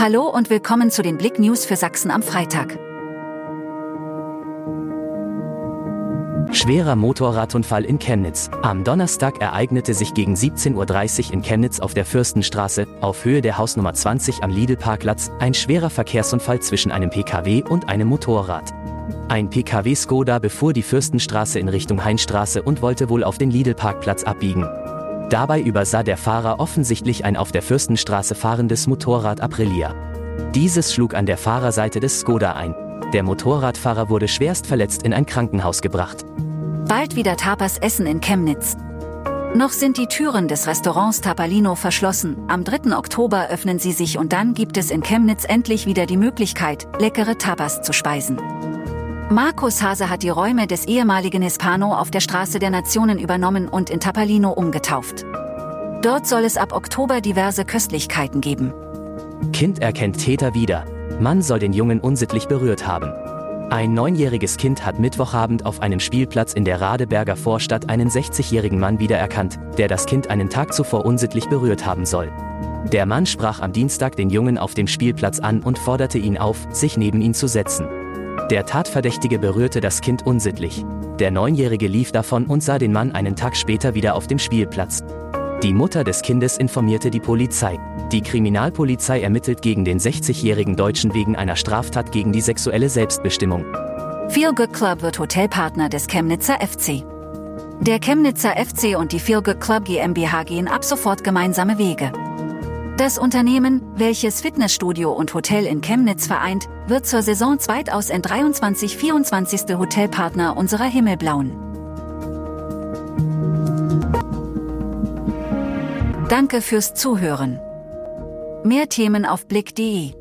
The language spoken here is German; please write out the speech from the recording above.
Hallo und willkommen zu den Blick News für Sachsen am Freitag. Schwerer Motorradunfall in Chemnitz. Am Donnerstag ereignete sich gegen 17.30 Uhr in Chemnitz auf der Fürstenstraße, auf Höhe der Hausnummer 20 am Lidl-Parkplatz, ein schwerer Verkehrsunfall zwischen einem Pkw und einem Motorrad. Ein Pkw Skoda befuhr die Fürstenstraße in Richtung Heinstraße und wollte wohl auf den Lidl-Parkplatz abbiegen. Dabei übersah der Fahrer offensichtlich ein auf der Fürstenstraße fahrendes Motorrad Aprilia. Dieses schlug an der Fahrerseite des Skoda ein. Der Motorradfahrer wurde schwerst verletzt in ein Krankenhaus gebracht. Bald wieder Tapas Essen in Chemnitz. Noch sind die Türen des Restaurants Tapalino verschlossen. Am 3. Oktober öffnen sie sich und dann gibt es in Chemnitz endlich wieder die Möglichkeit, leckere Tapas zu speisen. Markus Hase hat die Räume des ehemaligen Hispano auf der Straße der Nationen übernommen und in Tapalino umgetauft. Dort soll es ab Oktober diverse Köstlichkeiten geben. Kind erkennt Täter wieder. Mann soll den Jungen unsittlich berührt haben. Ein neunjähriges Kind hat Mittwochabend auf einem Spielplatz in der Radeberger Vorstadt einen 60-jährigen Mann wiedererkannt, der das Kind einen Tag zuvor unsittlich berührt haben soll. Der Mann sprach am Dienstag den Jungen auf dem Spielplatz an und forderte ihn auf, sich neben ihn zu setzen. Der Tatverdächtige berührte das Kind unsittlich. Der Neunjährige lief davon und sah den Mann einen Tag später wieder auf dem Spielplatz. Die Mutter des Kindes informierte die Polizei. Die Kriminalpolizei ermittelt gegen den 60-jährigen Deutschen wegen einer Straftat gegen die sexuelle Selbstbestimmung. Feel Good Club wird Hotelpartner des Chemnitzer FC. Der Chemnitzer FC und die Feel Good Club GmbH gehen ab sofort gemeinsame Wege. Das Unternehmen, welches Fitnessstudio und Hotel in Chemnitz vereint, wird zur Saison 2023-24 Hotelpartner unserer Himmelblauen. Danke fürs Zuhören. Mehr Themen auf blick.de